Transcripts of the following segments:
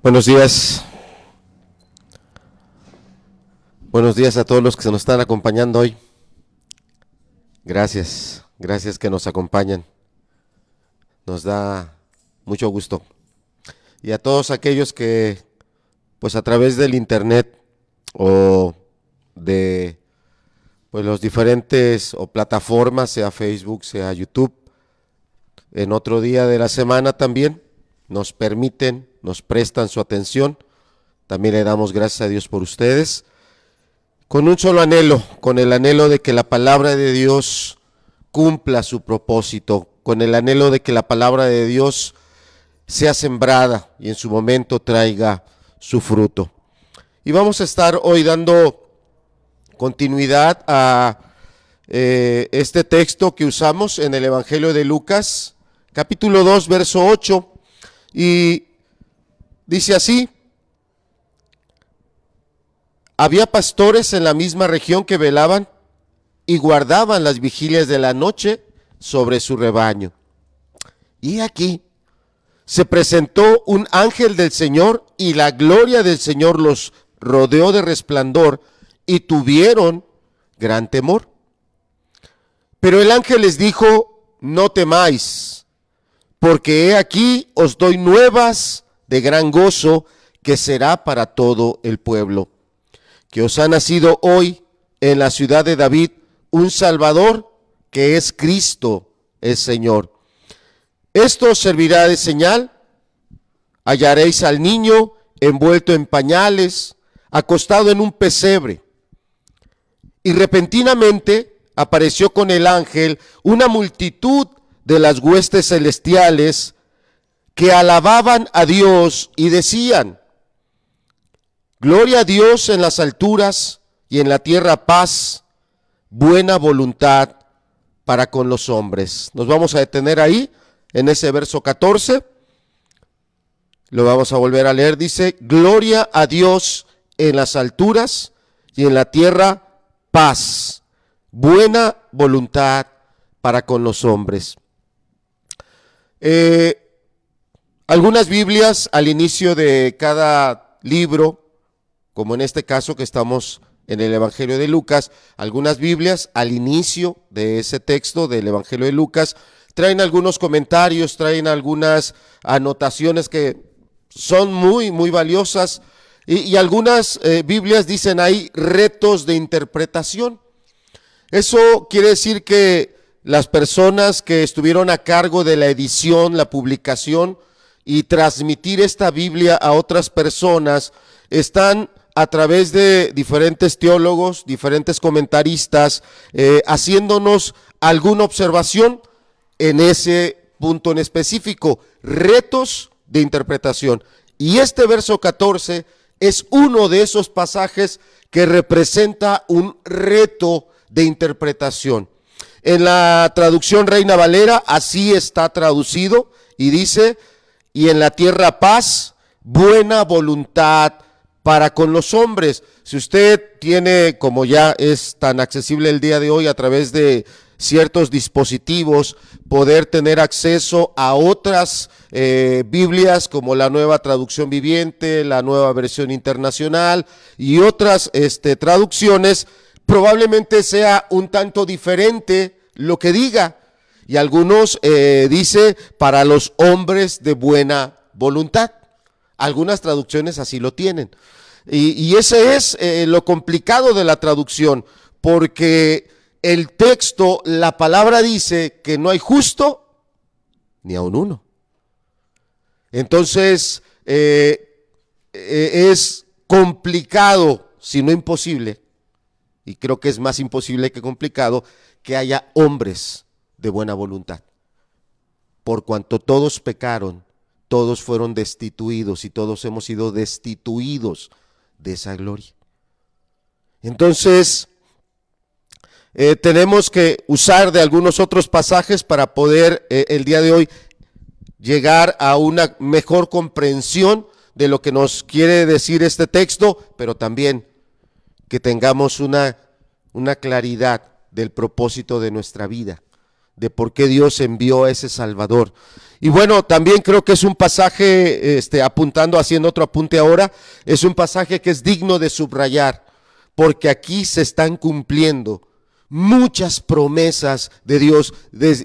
Buenos días. Buenos días a todos los que se nos están acompañando hoy. Gracias, gracias que nos acompañan. Nos da mucho gusto. Y a todos aquellos que, pues a través del internet o de pues los diferentes o plataformas, sea Facebook, sea YouTube, en otro día de la semana también, nos permiten, nos prestan su atención. También le damos gracias a Dios por ustedes. Con un solo anhelo, con el anhelo de que la palabra de Dios cumpla su propósito, con el anhelo de que la palabra de Dios sea sembrada y en su momento traiga su fruto. Y vamos a estar hoy dando continuidad a eh, este texto que usamos en el Evangelio de Lucas, capítulo 2, verso 8, y dice así, había pastores en la misma región que velaban y guardaban las vigilias de la noche sobre su rebaño. Y aquí se presentó un ángel del Señor y la gloria del Señor los rodeó de resplandor y tuvieron gran temor. Pero el ángel les dijo, no temáis, porque he aquí os doy nuevas de gran gozo que será para todo el pueblo, que os ha nacido hoy en la ciudad de David un Salvador que es Cristo el Señor. Esto os servirá de señal. Hallaréis al niño envuelto en pañales, acostado en un pesebre. Y repentinamente apareció con el ángel una multitud de las huestes celestiales que alababan a Dios y decían, Gloria a Dios en las alturas y en la tierra paz, buena voluntad para con los hombres. Nos vamos a detener ahí, en ese verso 14. Lo vamos a volver a leer. Dice, Gloria a Dios en las alturas y en la tierra paz, buena voluntad para con los hombres. Eh, algunas Biblias al inicio de cada libro, como en este caso que estamos en el Evangelio de Lucas, algunas Biblias al inicio de ese texto del Evangelio de Lucas traen algunos comentarios, traen algunas anotaciones que son muy, muy valiosas y, algunas eh, Biblias dicen hay retos de interpretación. Eso quiere decir que las personas que estuvieron a cargo de la edición, la publicación y transmitir esta Biblia a otras personas están a través de diferentes teólogos, diferentes comentaristas, eh, haciéndonos alguna observación en ese punto en específico, retos de interpretación. Y este verso 14 es uno de esos pasajes que representa un reto de interpretación. En la traducción Reina Valera así está traducido y dice, y en la tierra paz, buena voluntad para con los hombres. Si usted tiene, como ya es tan accesible el día de hoy a través de ciertos dispositivos, poder tener acceso a otras eh, Biblias como la nueva traducción viviente, la nueva versión internacional y otras este, traducciones, probablemente sea un tanto diferente lo que diga. Y algunos eh, dice para los hombres de buena voluntad. Algunas traducciones así lo tienen. Y, ese es eh, lo complicado de la traducción, porque el texto, la palabra dice que no hay justo ni a un uno. Entonces, eh, es complicado, si no imposible, y creo que es más imposible que complicado, que haya hombres de buena voluntad. Por cuanto todos pecaron, todos fueron destituidos y todos hemos sido destituidos de esa gloria. Entonces, eh, tenemos que usar de algunos otros pasajes para poder eh, el día de hoy llegar a una mejor comprensión de lo que nos quiere decir este texto, pero también que tengamos una, una claridad del propósito de nuestra vida, de por qué Dios envió a ese Salvador. Y bueno, también creo que es un pasaje, este, apuntando, haciendo otro apunte ahora, es un pasaje que es digno de subrayar, porque aquí se están cumpliendo muchas promesas de Dios,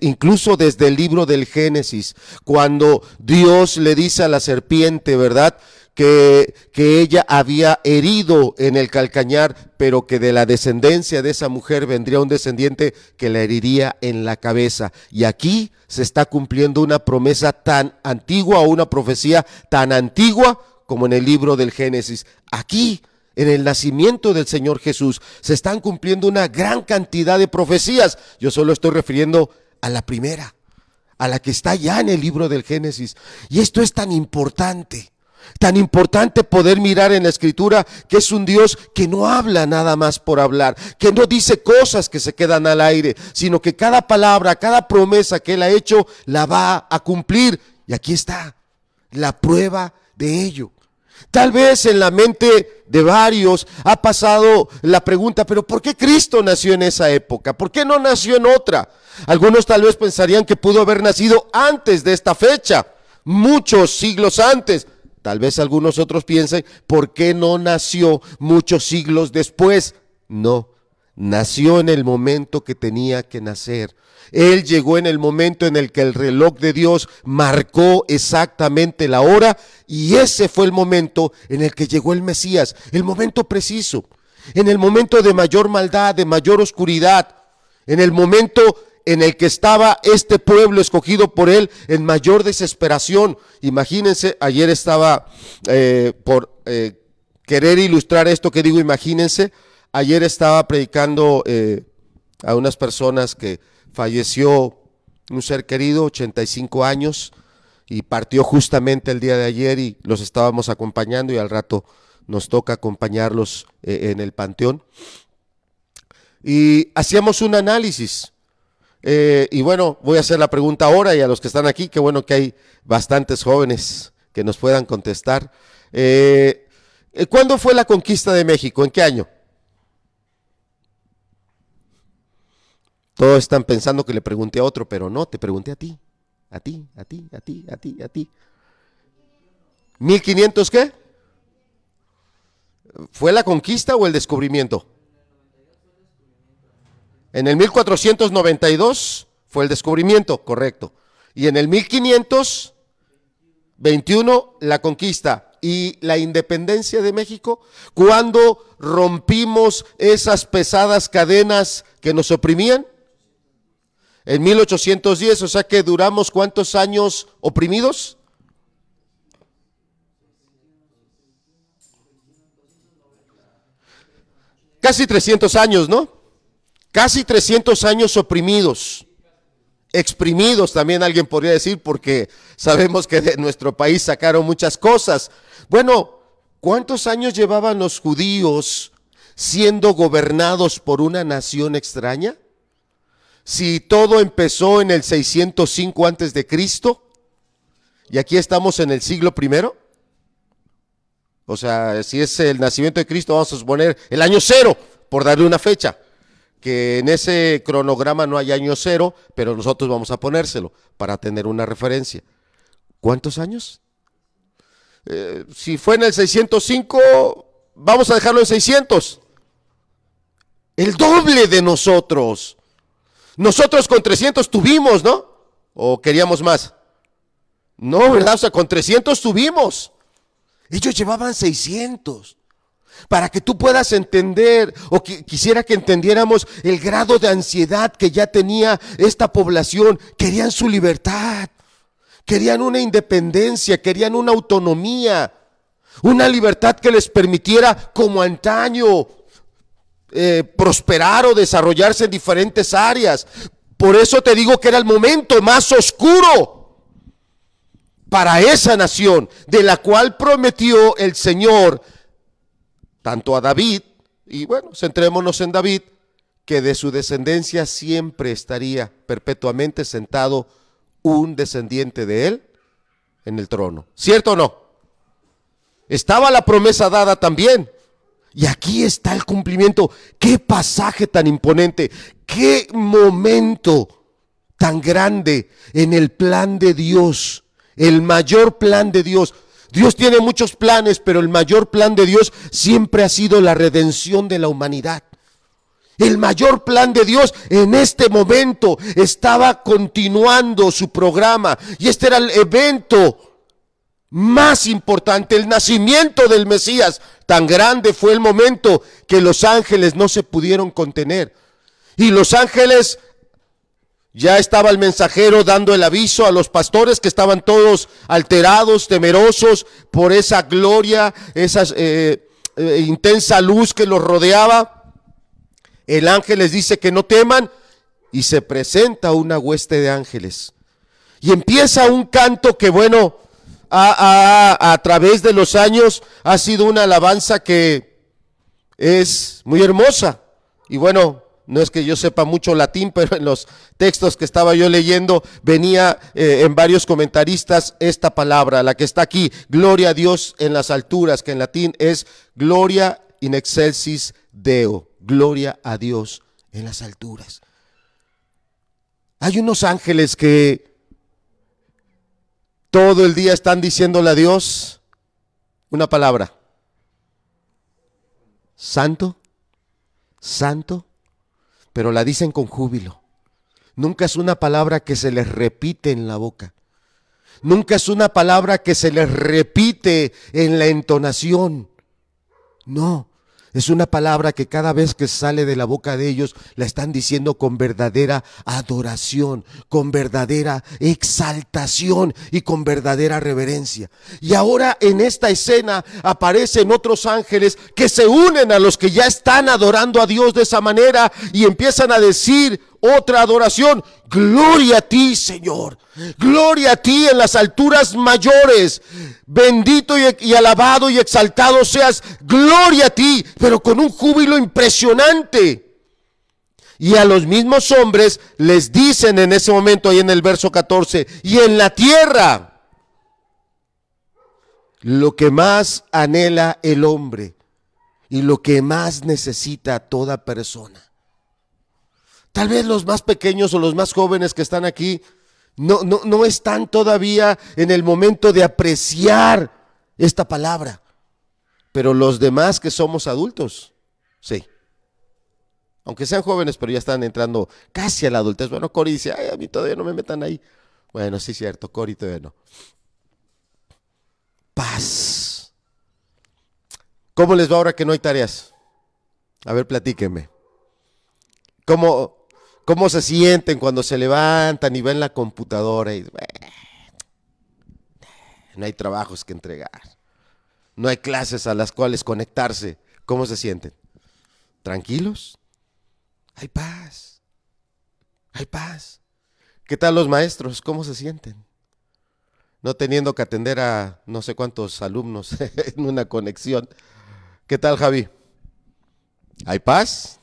incluso desde el libro del Génesis, cuando Dios le dice a la serpiente, ¿verdad? Que, ella había herido en el calcañar, pero que de la descendencia de esa mujer vendría un descendiente que la heriría en la cabeza. Y aquí se está cumpliendo una promesa tan antigua o una profecía tan antigua como en el libro del Génesis. Aquí en el nacimiento del Señor Jesús se están cumpliendo una gran cantidad de profecías. Yo solo estoy refiriendo a la primera, a la que está ya en el libro del Génesis. Y esto es tan importante, tan importante poder mirar en la escritura que es un Dios que no habla nada más por hablar, que no dice cosas que se quedan al aire, sino que cada palabra, cada promesa que Él ha hecho, la va a cumplir. Y aquí está la prueba de ello. Tal vez en la mente de varios ha pasado la pregunta, pero ¿por qué Cristo nació en esa época? ¿Por qué no nació en otra? Algunos tal vez pensarían que pudo haber nacido antes de esta fecha, muchos siglos antes. Tal vez algunos otros piensen, ¿por qué no nació muchos siglos después? No, nació en el momento que tenía que nacer. Él llegó en el momento en el que el reloj de Dios marcó exactamente la hora y ese fue el momento en el que llegó el Mesías, el momento preciso, en el momento de mayor maldad, de mayor oscuridad, en el momento en el que estaba este pueblo escogido por él en mayor desesperación. Imagínense, ayer estaba eh, por eh, querer ilustrar esto que digo, imagínense, ayer estaba predicando eh, a unas personas que falleció un ser querido, 85 años, y partió justamente el día de ayer y los estábamos acompañando y al rato nos toca acompañarlos en el panteón. Y hacíamos un análisis. Eh, y bueno, voy a hacer la pregunta ahora y a los que están aquí, qué bueno que hay bastantes jóvenes que nos puedan contestar. Eh, ¿Cuándo fue la conquista de México? ¿En qué año? Todos están pensando que le pregunté a otro, pero no, te pregunté a ti, a ti, a ti, a ti, a ti, a ti. ¿1500 qué? ¿Fue la conquista o el descubrimiento? En el 1492 fue el descubrimiento, correcto. Y en el 1521 la conquista y la independencia de México, cuando rompimos esas pesadas cadenas que nos oprimían, en 1810, o sea que duramos cuántos años oprimidos? Casi 300 años, ¿no? Casi 300 años oprimidos, exprimidos también alguien podría decir, porque sabemos que de nuestro país sacaron muchas cosas. Bueno, ¿cuántos años llevaban los judíos siendo gobernados por una nación extraña? si todo empezó en el 605 antes de Cristo y aquí estamos en el siglo primero? O sea, si es el nacimiento de Cristo, vamos a suponer el año cero, por darle una fecha. Que en ese cronograma no hay año cero, pero nosotros vamos a ponérselo para tener una referencia. ¿Cuántos años? Eh, si fue en el 605, vamos a dejarlo en 600. El doble de nosotros. Nosotros con 300 tuvimos, ¿no? ¿O queríamos más? No, ¿verdad? O sea, con 300 tuvimos. Ellos llevaban 600. Para que tú puedas entender, o quisiera que entendiéramos el grado de ansiedad que ya tenía esta población. Querían su libertad, querían una independencia, querían una autonomía, una libertad que les permitiera, como antaño, eh, prosperar o desarrollarse en diferentes áreas. Por eso te digo que era el momento más oscuro para esa nación, de la cual prometió el Señor tanto a David, y bueno, centrémonos en David, que de su descendencia siempre estaría perpetuamente sentado un descendiente de él en el trono. ¿Cierto o no? Estaba la promesa dada también. Y aquí está el cumplimiento. Qué pasaje tan imponente. Qué momento tan grande en el plan de Dios, el mayor plan de Dios. Dios tiene muchos planes, pero el mayor plan de Dios siempre ha sido la redención de la humanidad. El mayor plan de Dios en este momento estaba continuando su programa y este era el evento más importante, el nacimiento del Mesías. Tan grande fue el momento que los ángeles no se pudieron contener. Y los ángeles, ya estaba el mensajero dando el aviso a los pastores que estaban todos alterados, temerosos por esa gloria, esa eh, eh, intensa luz que los rodeaba. El ángel les dice que no teman y se presenta una hueste de ángeles. Y empieza un canto que, bueno, a, a, través de los años ha sido una alabanza que es muy hermosa. Y bueno, no es que yo sepa mucho latín, pero en los textos que estaba yo leyendo venía eh, en varios comentaristas esta palabra, la que está aquí, gloria a Dios en las alturas, que en latín es gloria in excelsis Deo. Gloria a Dios en las alturas. Hay unos ángeles que todo el día están diciéndole a Dios una palabra. Santo, santo, pero la dicen con júbilo. Nunca es una palabra que se les repite en la boca. Nunca es una palabra que se les repite en la entonación. No, es una palabra que cada vez que sale de la boca de ellos la están diciendo con verdadera adoración, con verdadera exaltación y con verdadera reverencia. Y ahora en esta escena aparecen otros ángeles que se unen a los que ya están adorando a Dios de esa manera y empiezan a decir otra adoración. Gloria a ti, Señor. Gloria a ti en las alturas mayores. Bendito y, alabado y exaltado seas. Gloria a ti, pero con un júbilo impresionante. Y a los mismos hombres les dicen en ese momento, ahí en el verso 14, y en la tierra, lo que más anhela el hombre y lo que más necesita toda persona Tal vez los más pequeños o los más jóvenes que están aquí no, no, no están todavía en el momento de apreciar esta palabra. Pero los demás que somos adultos, sí. Aunque sean jóvenes, pero ya están entrando casi a la adultez. Bueno, Cori dice, ay, a mí todavía no me metan ahí. Bueno, sí cierto, Cori todavía no. Paz. ¿Cómo les va ahora que no hay tareas? A ver, platíquenme. ¿Cómo, cómo se sienten cuando se levantan y ven la computadora y no hay trabajos que entregar, no hay clases a las cuales conectarse. ¿Cómo se sienten? ¿Tranquilos? Hay paz. Hay paz. ¿Qué tal los maestros? ¿Cómo se sienten? No teniendo que atender a no sé cuántos alumnos en una conexión. ¿Qué tal, Javi? ¿Hay paz?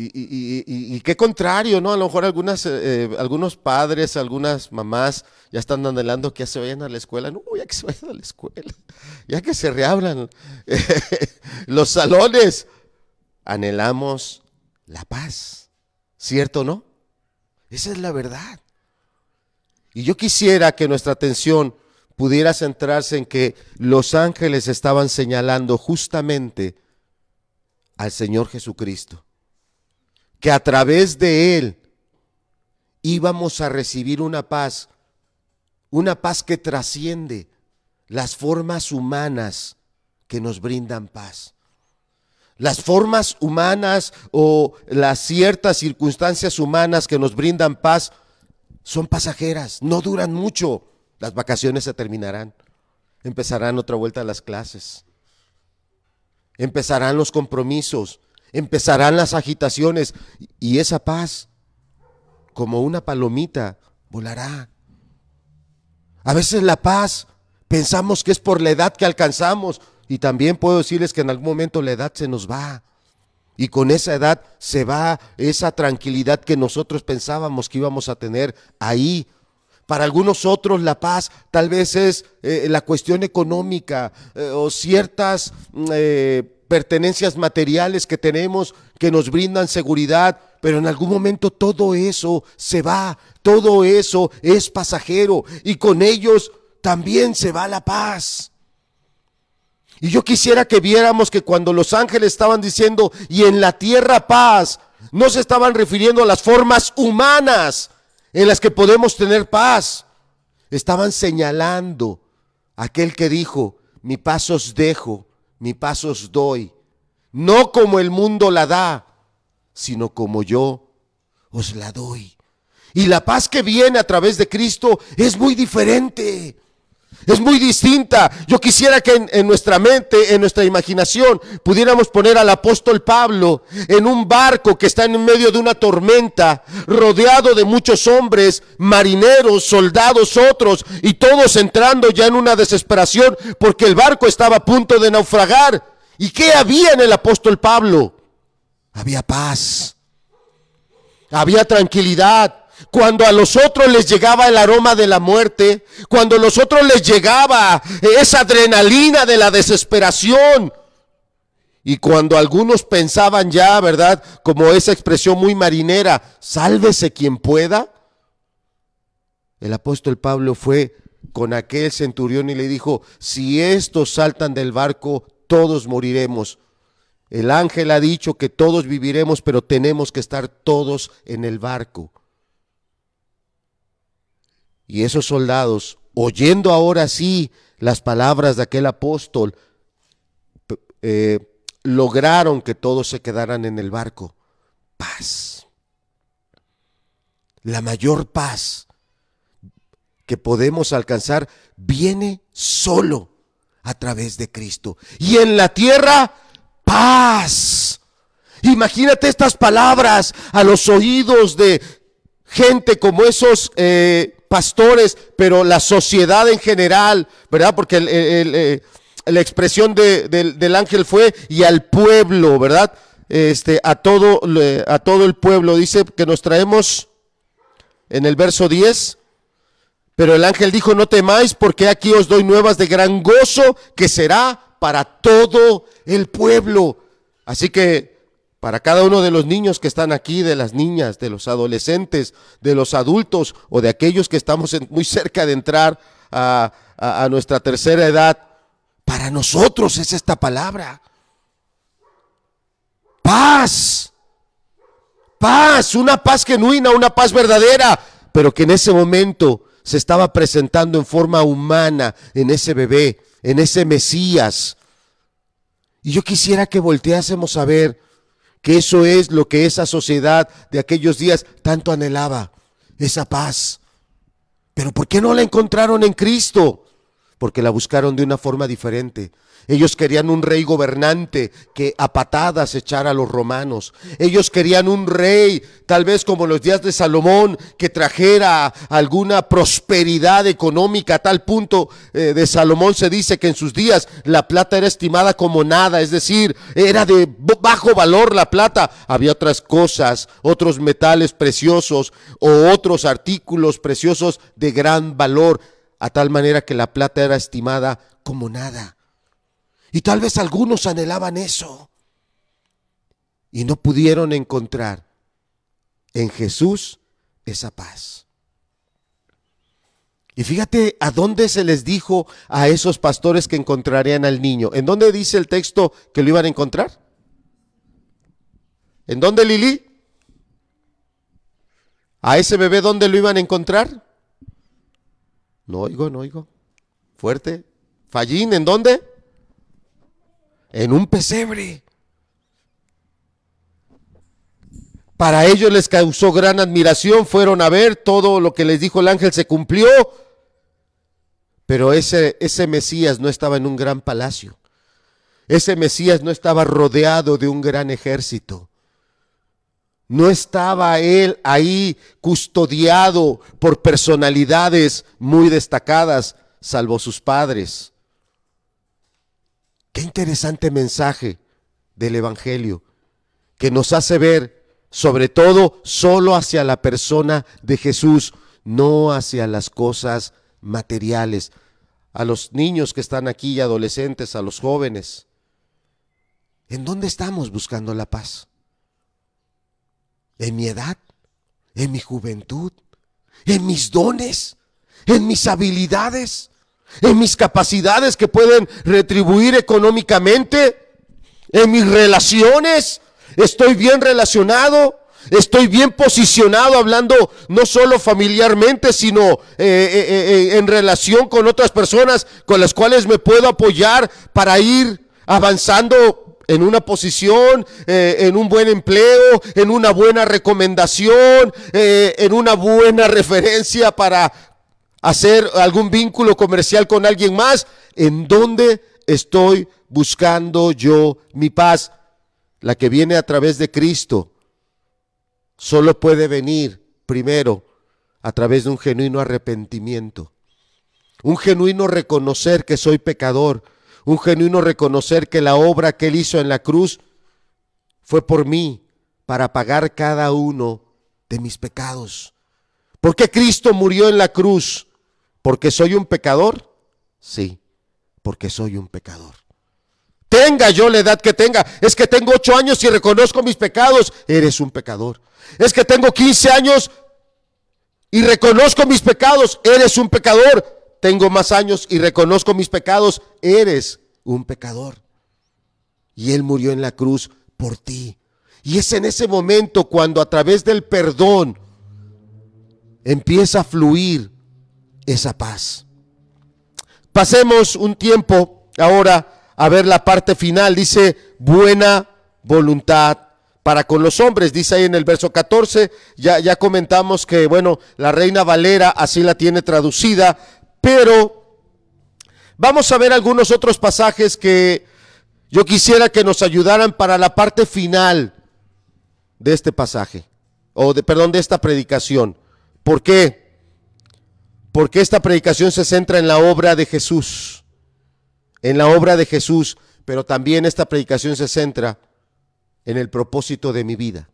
Y, qué contrario, ¿no? A lo mejor eh, eh, algunos padres, algunas mamás ya están anhelando que ya se vayan a la escuela. No, ya que se vayan a la escuela, ya que se reabran los salones. Anhelamos la paz, ¿cierto no? Esa es la verdad. Y yo quisiera que nuestra atención pudiera centrarse en que los ángeles estaban señalando justamente al Señor Jesucristo que a través de Él íbamos a recibir una paz, una paz que trasciende las formas humanas que nos brindan paz. Las formas humanas o las ciertas circunstancias humanas que nos brindan paz son pasajeras, no duran mucho. Las vacaciones se terminarán, empezarán otra vuelta a las clases, empezarán los compromisos, empezarán las agitaciones y esa paz, como una palomita, volará. A veces la paz pensamos que es por la edad que alcanzamos y también puedo decirles que en algún momento la edad se nos va. Y con esa edad se va esa tranquilidad que nosotros pensábamos que íbamos a tener ahí. Para algunos otros la paz tal vez es eh, la cuestión económica eh, o ciertas eh, pertenencias materiales que tenemos que nos brindan seguridad, pero en algún momento todo eso se va, todo eso es pasajero y con ellos también se va la paz. Y yo quisiera que viéramos que cuando los ángeles estaban diciendo, y en la tierra paz, no se estaban refiriendo a las formas humanas en las que podemos tener paz. Estaban señalando aquel que dijo, mi paz os dejo, mi paz os doy, no como el mundo la da, sino como yo os la doy. Y la paz que viene a través de Cristo es muy diferente. Es muy distinta. Yo quisiera que en, nuestra mente, en nuestra imaginación, pudiéramos poner al apóstol Pablo en un barco que está en medio de una tormenta, rodeado de muchos hombres, marineros, soldados, otros, y todos entrando ya en una desesperación porque el barco estaba a punto de naufragar. ¿Y qué había en el apóstol Pablo? Había paz. Había tranquilidad cuando a los otros les llegaba el aroma de la muerte, cuando a los otros les llegaba esa adrenalina de la desesperación, y cuando algunos pensaban ya, ¿verdad? Como esa expresión muy marinera, sálvese quien pueda, el apóstol Pablo fue con aquel centurión y le dijo, si estos saltan del barco, todos moriremos. El ángel ha dicho que todos viviremos, pero tenemos que estar todos en el barco. Y esos soldados, oyendo ahora sí las palabras de aquel apóstol, eh, lograron que todos se quedaran en el barco. Paz. La mayor paz que podemos alcanzar viene solo a través de Cristo. Y en la tierra, paz. Imagínate estas palabras a los oídos de gente como esos eh, pastores, pero la sociedad en general, ¿verdad? Porque eh, la expresión del ángel fue y al pueblo, ¿verdad? Este, a todo, a todo el pueblo. Dice que nos traemos en el verso 10. Pero el ángel dijo, no temáis porque aquí os doy nuevas de gran gozo que será para todo el pueblo. Así que para cada uno de los niños que están aquí, de las niñas, de los adolescentes, de los adultos o de aquellos que estamos muy cerca de entrar a, nuestra tercera edad, para nosotros es esta palabra. Paz. Paz, una paz genuina, una paz verdadera, pero que en ese momento se estaba presentando en forma humana en ese bebé, en ese Mesías. Y yo quisiera que volteásemos a ver que eso es lo que esa sociedad de aquellos días tanto anhelaba, esa paz. Pero ¿por qué no la encontraron en Cristo? Porque la buscaron de una forma diferente. Ellos querían un rey gobernante que a patadas echara a los romanos. Ellos querían un rey, tal vez como los días de Salomón, que trajera alguna prosperidad económica. A tal punto eh, de Salomón se dice que en sus días la plata era estimada como nada, es decir, era de bajo valor la plata. Había otras cosas, otros metales preciosos o otros artículos preciosos de gran valor, a tal manera que la plata era estimada como nada. Y tal vez algunos anhelaban eso y no pudieron encontrar en Jesús esa paz. Y fíjate a dónde se les dijo a esos pastores que encontrarían al niño. ¿En dónde dice el texto que lo iban a encontrar? ¿En dónde, Lili? ¿A ese bebé dónde lo iban a encontrar? No oigo, no oigo. Fuerte. Fallín, ¿en dónde? En un pesebre. Para ellos les causó gran admiración, fueron a ver, todo lo que les dijo el ángel se cumplió, pero ese, ese Mesías no estaba en un gran palacio, ese Mesías no estaba rodeado de un gran ejército, no estaba él ahí custodiado por personalidades muy destacadas, salvo sus padres. Interesante mensaje del Evangelio que nos hace ver sobre todo solo hacia la persona de Jesús, no hacia las cosas materiales. A los niños que están aquí, adolescentes, a los jóvenes. ¿En dónde estamos buscando la paz? ¿En mi edad? ¿En mi juventud? ¿En mis dones? ¿En mis habilidades? ¿En mis capacidades que pueden retribuir económicamente? ¿En mis relaciones? ¿Estoy bien relacionado? Estoy bien posicionado hablando no solo familiarmente, sino eh, eh, eh, en relación con otras personas con las cuales me puedo apoyar para ir avanzando en una posición, en un buen empleo, en una buena recomendación, en una buena referencia para hacer algún vínculo comercial con alguien más. ¿En dónde estoy buscando yo mi paz? La que viene a través de Cristo solo puede venir primero a través de un genuino arrepentimiento, un genuino reconocer que soy pecador, un genuino reconocer que la obra que Él hizo en la cruz fue por mí, para pagar cada uno de mis pecados. ¿Por qué Cristo murió en la cruz? ¿Porque soy un pecador? Sí, porque soy un pecador. Tenga yo la edad que tenga. Es que tengo ocho años y reconozco mis pecados. Eres un pecador. Es que tengo 15 años y reconozco mis pecados. Eres un pecador. Tengo más años y reconozco mis pecados. Eres un pecador. Y Él murió en la cruz por ti. Y es en ese momento cuando a través del perdón empieza a fluir esa paz. Pasemos un tiempo ahora a ver la parte final. Dice buena voluntad para con los hombres. Dice ahí en el verso 14, ya, ya comentamos que, bueno, la reina Valera así la tiene traducida, pero vamos a ver algunos otros pasajes que yo quisiera que nos ayudaran para la parte final de este pasaje, o de, perdón, de esta predicación. ¿Por qué? Porque esta predicación se centra en la obra de Jesús, en la obra de Jesús, pero también esta predicación se centra en el propósito de mi vida.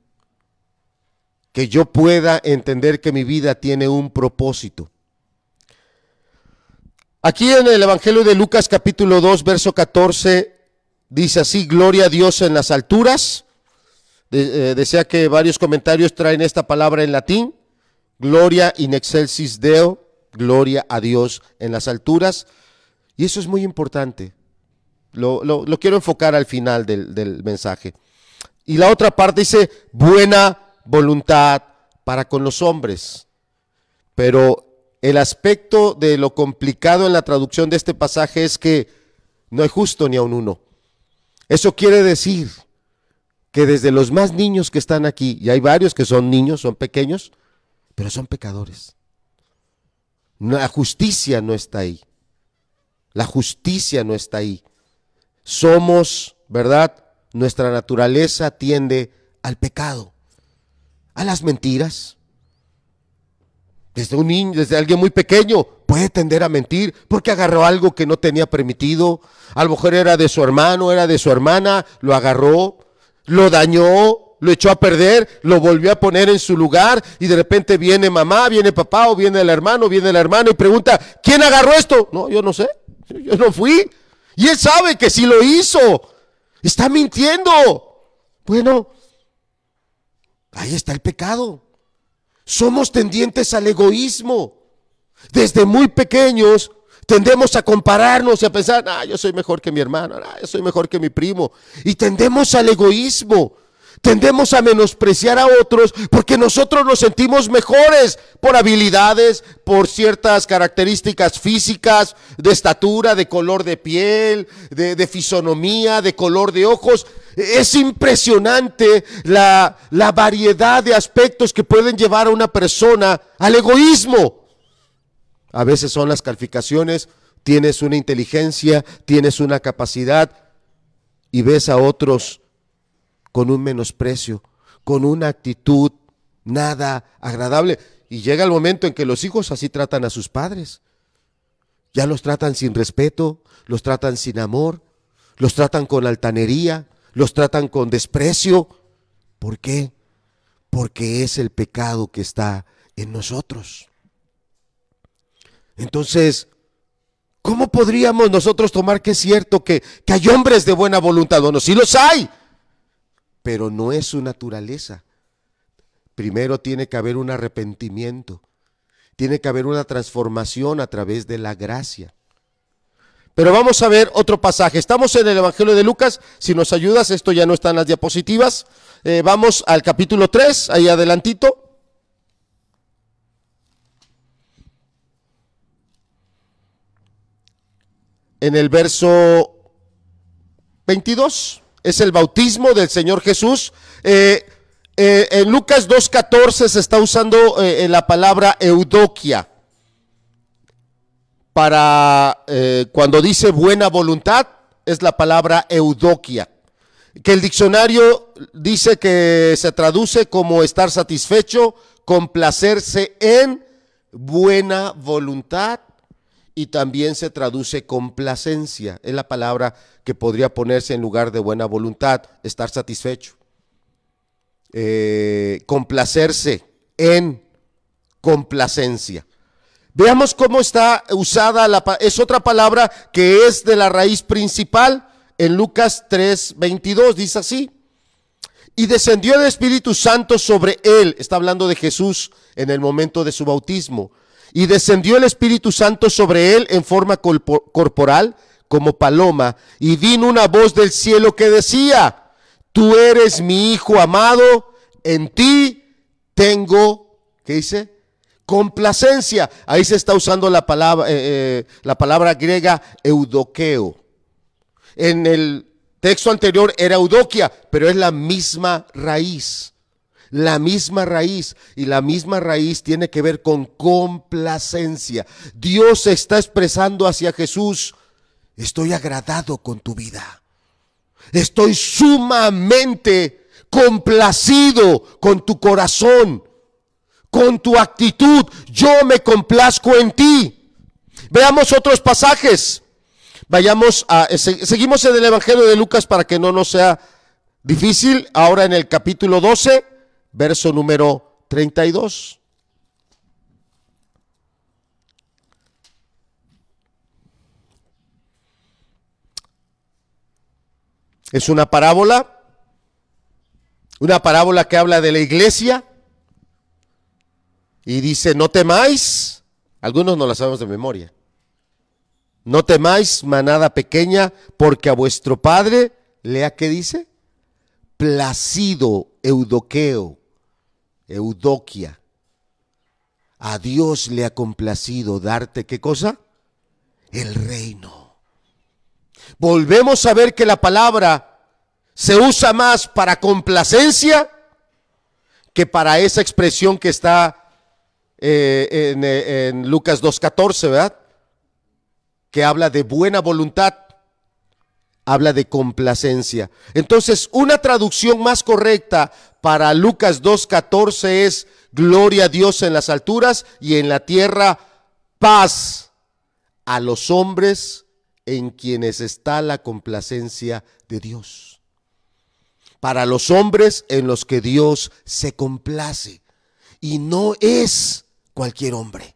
Que yo pueda entender que mi vida tiene un propósito. Aquí en el Evangelio de Lucas capítulo 2, verso 14, dice así, gloria a Dios en las alturas. Eh, desea que varios comentarios traen esta palabra en latín. Gloria in excelsis Deo, gloria a Dios en las alturas. Y eso es muy importante. Lo, quiero enfocar al final del, del mensaje. Y la otra parte dice buena voluntad para con los hombres. Pero el aspecto de lo complicado en la traducción de este pasaje es que no hay justo ni a un uno. Eso quiere decir que desde los más niños que están aquí, y hay varios que son niños, son pequeños, pero son pecadores. La justicia no está ahí. La justicia no está ahí. Somos, ¿verdad? nuestra naturaleza tiende al pecado, a las mentiras. Desde un niño, desde alguien muy pequeño, puede tender a mentir porque agarró algo que no tenía permitido. A lo era de su hermano, era de su hermana, lo agarró, lo dañó, lo echó a perder, lo volvió a poner en su lugar y de repente viene mamá, viene papá o viene el hermano, viene el hermano y pregunta, ¿quién agarró esto? No, yo no sé, yo no fui. Y él sabe que sí lo hizo. Está mintiendo. Bueno, ahí está el pecado. Somos tendientes al egoísmo. Desde muy pequeños tendemos a compararnos y a pensar, ah, yo soy mejor que mi hermano, ah, yo soy mejor que mi primo. Y tendemos al egoísmo tendemos a menospreciar a otros porque nosotros nos sentimos mejores por habilidades, por ciertas características físicas, de estatura, de color de piel, de, fisonomía, de color de ojos. Es impresionante la, variedad de aspectos que pueden llevar a una persona al egoísmo. A veces son las calificaciones, tienes una inteligencia, tienes una capacidad y ves a otros con un menosprecio, con una actitud nada agradable. Y llega el momento en que los hijos así tratan a sus padres. Ya los tratan sin respeto, los tratan sin amor, los tratan con altanería, los tratan con desprecio. ¿Por qué? Porque es el pecado que está en nosotros. Entonces, ¿Cómo podríamos nosotros tomar que es cierto que, hay hombres de buena voluntad? Bueno, sí los hay, pero no es su naturaleza. Primero tiene que haber un arrepentimiento, tiene que haber una transformación a través de la gracia. Pero vamos a ver otro pasaje. Estamos en el Evangelio de Lucas. Si nos ayudas, esto ya no está en las diapositivas. Eh, vamos al capítulo 3, ahí adelantito. En el verso 22 es el bautismo del Señor Jesús. Eh, eh, en Lucas 2.14 se está usando la palabra eudokia para eh, cuando dice buena voluntad, es la palabra eudokia, que el diccionario dice que se traduce como estar satisfecho, complacerse en buena voluntad y también se traduce complacencia. Es la palabra que podría ponerse en lugar de buena voluntad, estar satisfecho. Eh, complacerse en complacencia. Veamos cómo está usada la es otra palabra que es de la raíz principal en Lucas 3:22 dice así. Y descendió el Espíritu Santo sobre él, está hablando de Jesús en el momento de su bautismo. Y descendió el Espíritu Santo sobre él en forma corporal como paloma, y vino una voz del cielo que decía, tú eres mi hijo amado, en ti tengo, ¿qué dice? Complacencia. Ahí se está usando la palabra, eh, eh, la palabra griega eudoqueo. En el texto anterior era eudoquia, pero es la misma raíz. La misma raíz. Y la misma raíz tiene que ver con complacencia. Dios está expresando hacia Jesús, estoy agradado con tu vida. Estoy sumamente complacido con tu corazón con tu actitud, yo me complazco en ti. Veamos otros pasajes. Vayamos a, seguimos en el Evangelio de Lucas para que no nos sea difícil. Ahora en el capítulo 12, verso número 32. Es una parábola, una parábola que habla de la iglesia y dice, no temáis, algunos no la sabemos de memoria, no temáis, manada pequeña, porque a vuestro Padre, lea qué dice, placido, eudoqueo, eudoquia. A Dios le ha complacido darte qué cosa? El reino. Volvemos a ver que la palabra se usa más para complacencia que para esa expresión que está eh, eh, en, Lucas 2.14, ¿verdad? Que habla de buena voluntad, habla de complacencia. Entonces, una traducción más correcta para Lucas 2.14 es gloria a Dios en las alturas y en la tierra paz a los hombres en quienes está la complacencia de Dios. Para los hombres en los que Dios se complace. Y no es cualquier hombre.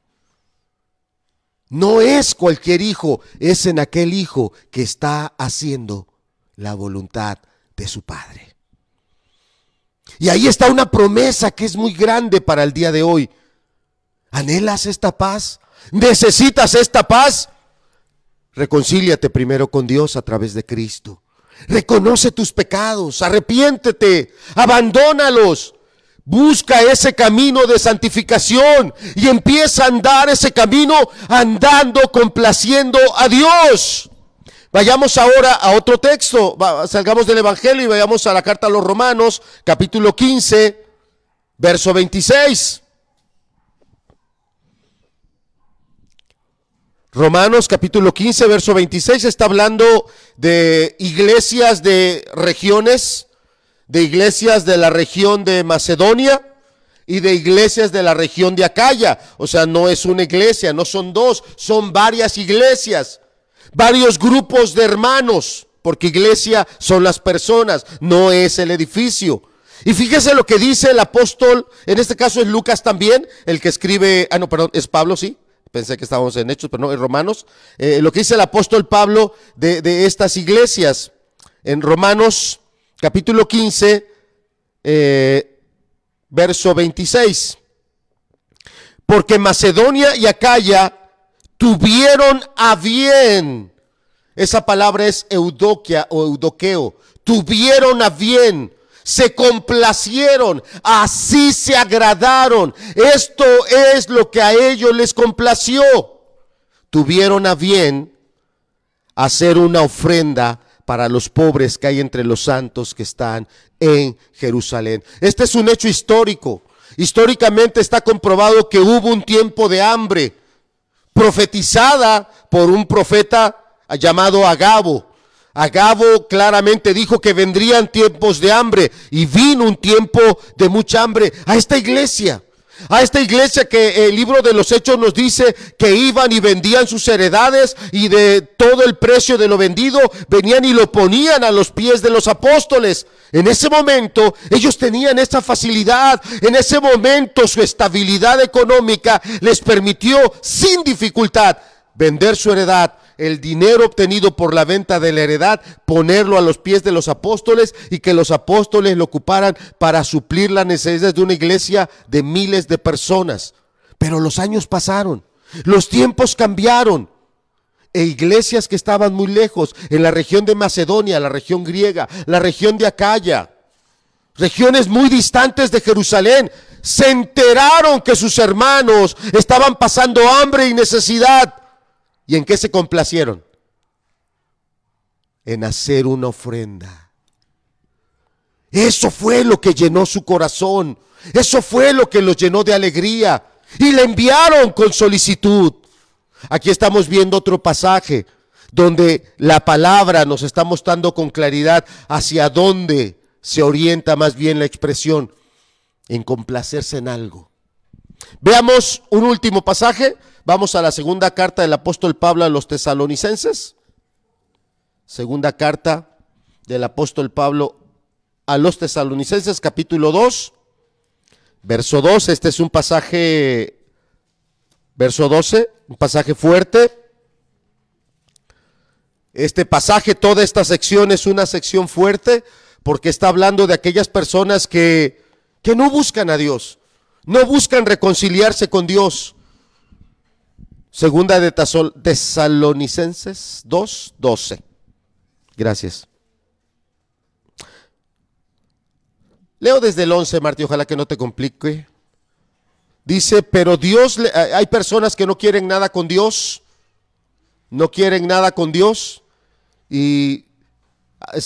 No es cualquier hijo, es en aquel hijo que está haciendo la voluntad de su Padre. Y ahí está una promesa que es muy grande para el día de hoy. ¿Anhelas esta paz? ¿Necesitas esta paz? Reconcíliate primero con Dios a través de Cristo. Reconoce tus pecados, arrepiéntete, abandónalos Busca ese camino de santificación y empieza a andar ese camino andando, complaciendo a Dios. Vayamos ahora a otro texto, salgamos del Evangelio y vayamos a la carta a los Romanos, capítulo 15, verso 26. Romanos capítulo 15, verso 26 está hablando de iglesias de regiones de iglesias de la región de Macedonia y de iglesias de la región de Acaya. O sea, no es una iglesia, no son dos, son varias iglesias, varios grupos de hermanos, porque iglesia son las personas, no es el edificio. Y fíjese lo que dice el apóstol, en este caso es Lucas también, el que escribe, ah no, perdón, es Pablo, sí, pensé que estábamos en Hechos, pero no, en Romanos, eh, lo que dice el apóstol Pablo de, de, estas iglesias. En Romanos capítulo 15, eh, verso 26. Porque Macedonia y Acaya tuvieron a bien, esa palabra es eudoquia o eudoqueo, tuvieron a bien se complacieron, así se agradaron. Esto es lo que a ellos les complació. Tuvieron a bien hacer una ofrenda para los pobres que hay entre los santos que están en Jerusalén. Este es un hecho histórico. Históricamente está comprobado que hubo un tiempo de hambre profetizada por un profeta llamado Agabo. Agabo claramente dijo que vendrían tiempos de hambre y vino un tiempo de mucha hambre a esta iglesia. A esta iglesia que el libro de los hechos nos dice que iban y vendían sus heredades y de todo el precio de lo vendido venían y lo ponían a los pies de los apóstoles. En ese momento ellos tenían esa facilidad, en ese momento su estabilidad económica les permitió sin dificultad vender su heredad el dinero obtenido por la venta de la heredad, ponerlo a los pies de los apóstoles y que los apóstoles lo ocuparan para suplir las necesidades de una iglesia de miles de personas. Pero los años pasaron, los tiempos cambiaron. E iglesias que estaban muy lejos, en la región de Macedonia, la región griega, la región de Acaya, regiones muy distantes de Jerusalén, se enteraron que sus hermanos estaban pasando hambre y necesidad ¿Y en qué se complacieron? En hacer una ofrenda. Eso fue lo que llenó su corazón. Eso fue lo que los llenó de alegría. Y le enviaron con solicitud. Aquí estamos viendo otro pasaje donde la palabra nos está mostrando con claridad hacia dónde se orienta más bien la expresión en complacerse en algo. Veamos un último pasaje, Vamos a la segunda carta del apóstol Pablo a los tesalonicenses. Segunda carta del apóstol Pablo a los tesalonicenses, capítulo 2, verso 2. Este es un pasaje, verso 12, un pasaje fuerte. Este pasaje, toda esta sección es una sección fuerte porque está hablando de aquellas personas que, que no buscan a Dios, no buscan reconciliarse con Dios Segunda de Tesalonicenses 2, 12. Gracias. Leo desde el 11, Martí, ojalá que no te complique. Dice, pero Dios, hay personas que no quieren nada con Dios, no quieren nada con Dios y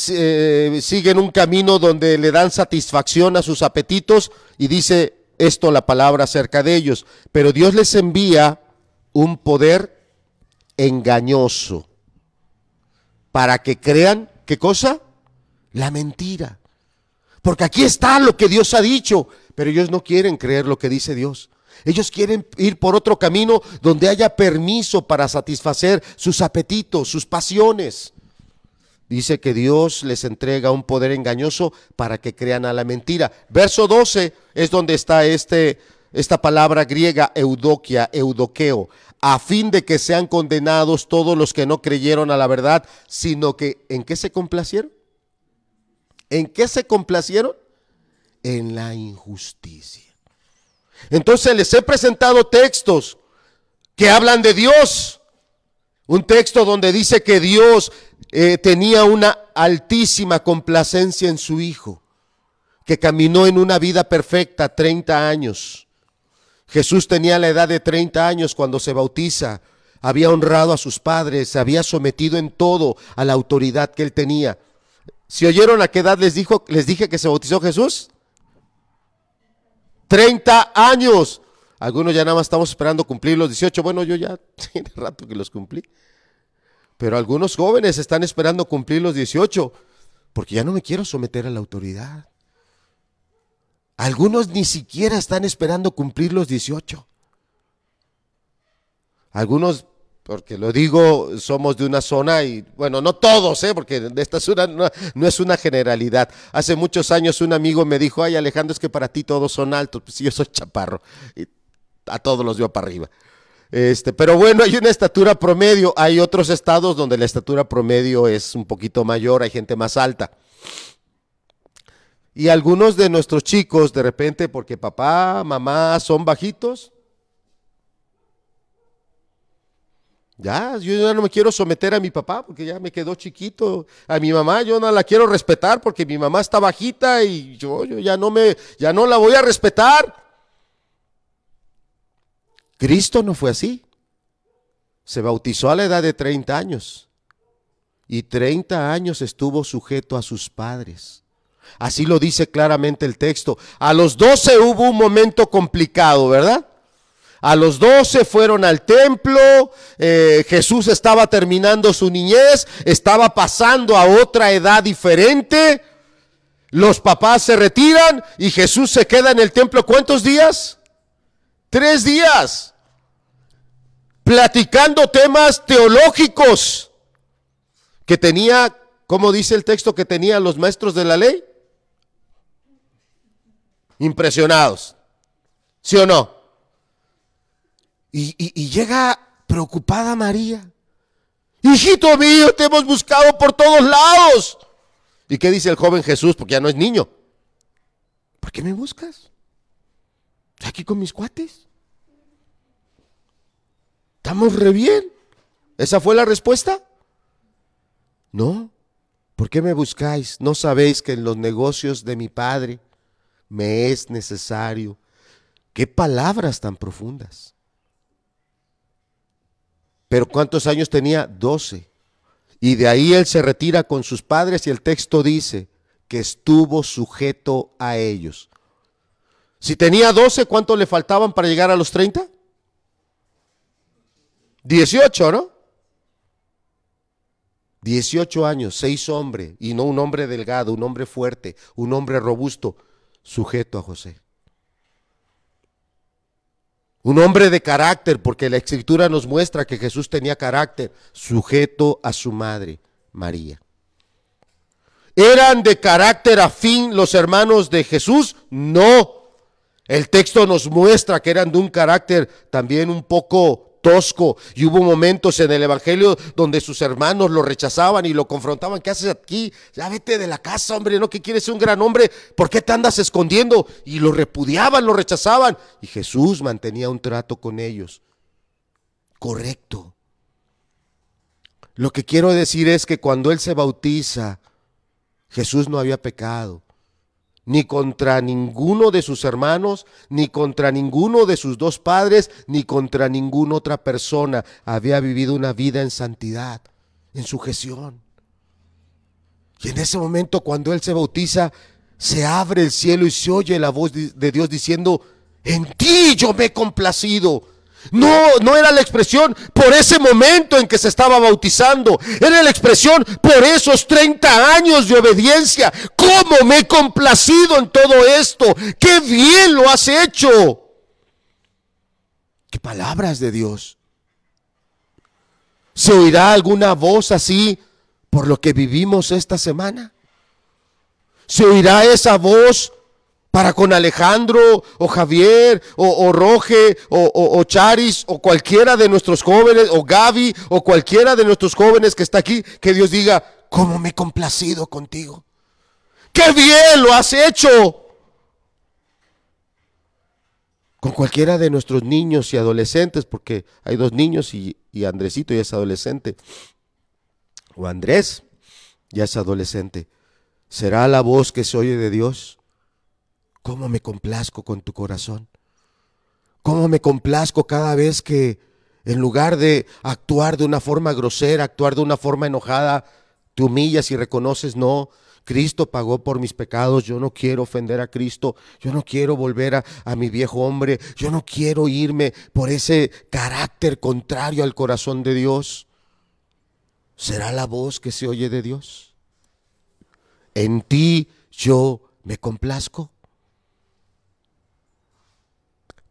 eh, siguen un camino donde le dan satisfacción a sus apetitos y dice esto la palabra acerca de ellos. Pero Dios les envía un poder engañoso para que crean, ¿qué cosa? La mentira. Porque aquí está lo que Dios ha dicho, pero ellos no quieren creer lo que dice Dios. Ellos quieren ir por otro camino donde haya permiso para satisfacer sus apetitos, sus pasiones. Dice que Dios les entrega un poder engañoso para que crean a la mentira. Verso 12 es donde está este esta palabra griega eudokia, eudoqueo, a fin de que sean condenados todos los que no creyeron a la verdad, sino que ¿en qué se complacieron? ¿En qué se complacieron? En la injusticia. Entonces les he presentado textos que hablan de Dios. Un texto donde dice que Dios eh, tenía una altísima complacencia en su Hijo, que caminó en una vida perfecta 30 años Jesús tenía la edad de 30 años cuando se bautiza. Había honrado a sus padres, se había sometido en todo a la autoridad que él tenía. ¿Si oyeron a qué edad les, dijo, les dije que se bautizó Jesús? 30 años. Algunos ya nada más estamos esperando cumplir los 18. Bueno, yo ya tiene rato que los cumplí. Pero algunos jóvenes están esperando cumplir los 18 porque ya no me quiero someter a la autoridad. Algunos ni siquiera están esperando cumplir los 18. Algunos, porque lo digo, somos de una zona y, bueno, no todos, ¿eh? porque esta zona no, no, es una generalidad. Hace muchos años un amigo me dijo, ay Alejandro, es que para ti todos son altos, pues yo soy chaparro y a todos los veo para arriba. Este, pero bueno, hay una estatura promedio. Hay otros estados donde la estatura promedio es un poquito mayor, hay gente más alta. Y algunos de nuestros chicos, de repente, porque papá, mamá son bajitos, Ya, yo ya no me quiero someter a mi papá porque ya me quedó chiquito. A mi mamá yo no la quiero respetar porque mi mamá está bajita y yo, yo ya no me, ya no la voy a respetar. Cristo no fue así. Se bautizó a la edad de 30 años y 30 años estuvo sujeto a sus padres. Así lo dice claramente el texto. A los 12 hubo un momento complicado, ¿verdad? A los doce fueron al templo, eh, Jesús estaba terminando su niñez, estaba pasando a otra edad diferente, los papás se retiran y Jesús se queda en el templo ¿cuántos días? Tres días, platicando temas teológicos que tenía, como dice el texto, que tenían los maestros de la ley? Impresionados, ¿sí o no? Y, llega preocupada María. Hijito mío, te hemos buscado por todos lados. ¿Y qué dice el joven Jesús? Porque ya no es niño. ¿Por qué me buscas? Estoy aquí con mis cuates. Estamos re bien. ¿Esa fue la respuesta? No. ¿Por qué me buscáis? ¿No sabéis que en los negocios de mi Padre me es necesario? ¿Qué palabras tan profundas? Pero ¿cuántos años tenía? Doce. Y de ahí él se retira con sus padres y el texto dice que estuvo sujeto a ellos. Si tenía doce, ¿cuánto le faltaban para llegar a los treinta? Dieciocho, ¿no? Dieciocho años, seis hombres, y no un hombre delgado, un hombre fuerte, un hombre robusto, sujeto a José. Un hombre de carácter, porque la escritura nos muestra que Jesús tenía carácter, sujeto a su madre, María. ¿Eran de carácter afín los hermanos de Jesús? No. El texto nos muestra que eran de un carácter también un poco tosco y hubo momentos en el Evangelio donde sus hermanos lo rechazaban y lo confrontaban. ¿Qué haces aquí? Ya vete de la casa, hombre, ¿no? Que quieres ser un gran hombre? ¿Por qué te andas escondiendo? Y lo repudiaban, lo rechazaban. Y Jesús mantenía un trato con ellos. Correcto. Lo que quiero decir es que cuando Él se bautiza, Jesús no había pecado ni contra ninguno de sus hermanos, ni contra ninguno de sus dos padres, ni contra ninguna otra persona había vivido una vida en santidad, en sujeción. Y en ese momento cuando Él se bautiza, se abre el cielo y se oye la voz de Dios diciendo, en ti yo me he complacido. No, no era la expresión por ese momento en que se estaba bautizando. Era la expresión por esos 30 años de obediencia. ¿Cómo me he complacido en todo esto? ¡Qué bien lo has hecho! ¡Qué palabras de Dios! ¿Se oirá alguna voz así por lo que vivimos esta semana? ¿Se oirá esa voz para con Alejandro o Javier o, Roge o, Charis o cualquiera de nuestros jóvenes o Gaby o cualquiera de nuestros jóvenes que está aquí, que Dios diga, ¿cómo me he complacido contigo? ¡Qué bien lo has hecho! Con cualquiera de nuestros niños y adolescentes, porque hay dos niños y, y Andresito ya es adolescente, o Andrés ya es adolescente, ¿será la voz que se oye de Dios? ¿Cómo me complazco con tu corazón? ¿Cómo me complazco cada vez que en lugar de actuar de una forma grosera, actuar de una forma enojada, te humillas y reconoces, no, Cristo pagó por mis pecados, yo no quiero ofender a Cristo, yo no quiero volver a, a, mi viejo hombre, yo no quiero irme por ese carácter contrario al corazón de Dios. ¿Será la voz que se oye de Dios? En ti yo me complazco.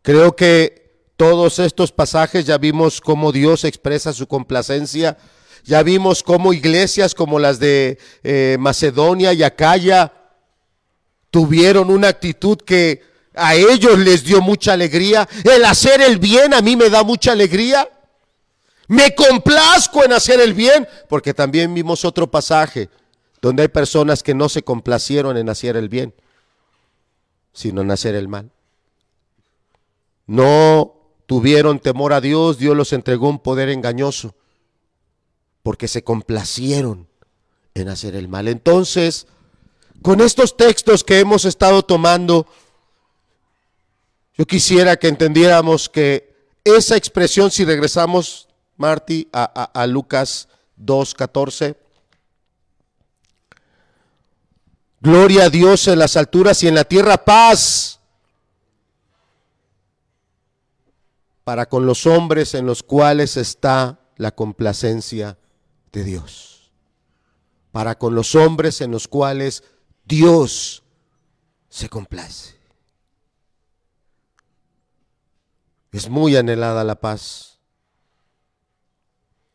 Creo que todos estos pasajes ya vimos cómo Dios expresa su complacencia, ya vimos cómo iglesias como las de eh, Macedonia y Acaya tuvieron una actitud que a ellos les dio mucha alegría. El hacer el bien a mí me da mucha alegría. Me complazco en hacer el bien, porque también vimos otro pasaje donde hay personas que no se complacieron en hacer el bien, sino en hacer el mal. No tuvieron temor a Dios, Dios los entregó un poder engañoso, porque se complacieron en hacer el mal. Entonces, con estos textos que hemos estado tomando, yo quisiera que entendiéramos que esa expresión, si regresamos, Marty, a, a, a Lucas 2.14, gloria a Dios en las alturas y en la tierra paz para con los hombres en los cuales está la complacencia de Dios. Para con los hombres en los cuales Dios se complace. Es muy anhelada la paz.